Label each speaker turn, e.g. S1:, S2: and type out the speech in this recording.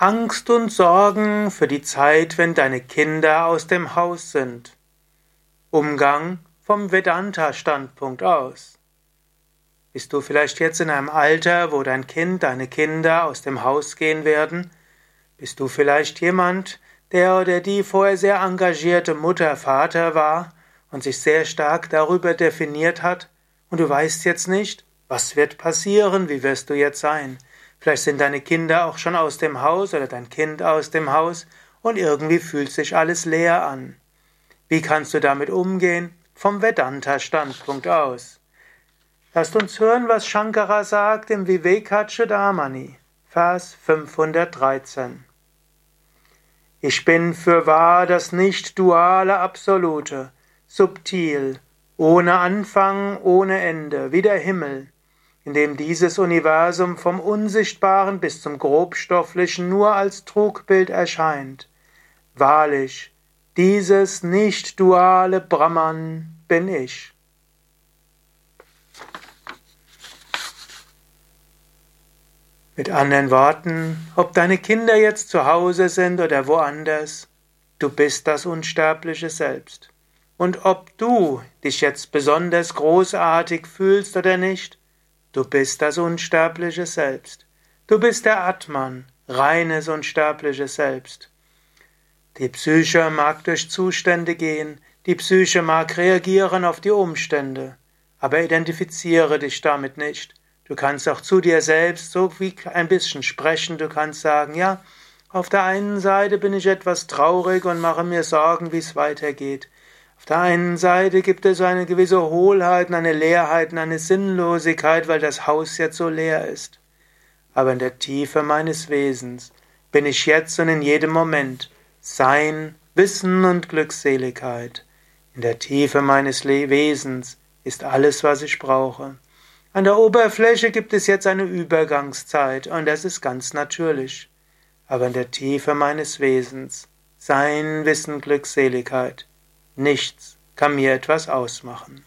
S1: Angst und Sorgen für die Zeit, wenn deine Kinder aus dem Haus sind. Umgang vom Vedanta-Standpunkt aus. Bist du vielleicht jetzt in einem Alter, wo dein Kind, deine Kinder aus dem Haus gehen werden? Bist du vielleicht jemand, der oder die vorher sehr engagierte Mutter, Vater war und sich sehr stark darüber definiert hat und du weißt jetzt nicht, was wird passieren, wie wirst du jetzt sein? Vielleicht sind deine Kinder auch schon aus dem Haus oder dein Kind aus dem Haus und irgendwie fühlt sich alles leer an. Wie kannst du damit umgehen? Vom Vedanta-Standpunkt aus. Lasst uns hören, was Shankara sagt im Vivekachudamani, Vers 513. Ich bin für wahr das nicht-duale Absolute, subtil, ohne Anfang, ohne Ende, wie der Himmel, in dem dieses Universum vom Unsichtbaren bis zum Grobstofflichen nur als Trugbild erscheint. Wahrlich, dieses nicht duale Brahman bin ich. Mit anderen Worten, ob deine Kinder jetzt zu Hause sind oder woanders, du bist das unsterbliche Selbst. Und ob du dich jetzt besonders großartig fühlst oder nicht, Du bist das unsterbliche Selbst. Du bist der Atman, reines unsterbliches Selbst. Die Psyche mag durch Zustände gehen, die Psyche mag reagieren auf die Umstände, aber identifiziere dich damit nicht. Du kannst auch zu dir selbst so wie ein bisschen sprechen, du kannst sagen, ja, auf der einen Seite bin ich etwas traurig und mache mir Sorgen, wie es weitergeht. Auf der einen Seite gibt es eine gewisse Hohlheit, eine Leerheit, eine Sinnlosigkeit, weil das Haus jetzt so leer ist. Aber in der Tiefe meines Wesens bin ich jetzt und in jedem Moment Sein, Wissen und Glückseligkeit. In der Tiefe meines Wesens ist alles, was ich brauche. An der Oberfläche gibt es jetzt eine Übergangszeit und das ist ganz natürlich. Aber in der Tiefe meines Wesens Sein, Wissen, Glückseligkeit. Nichts kann mir etwas ausmachen.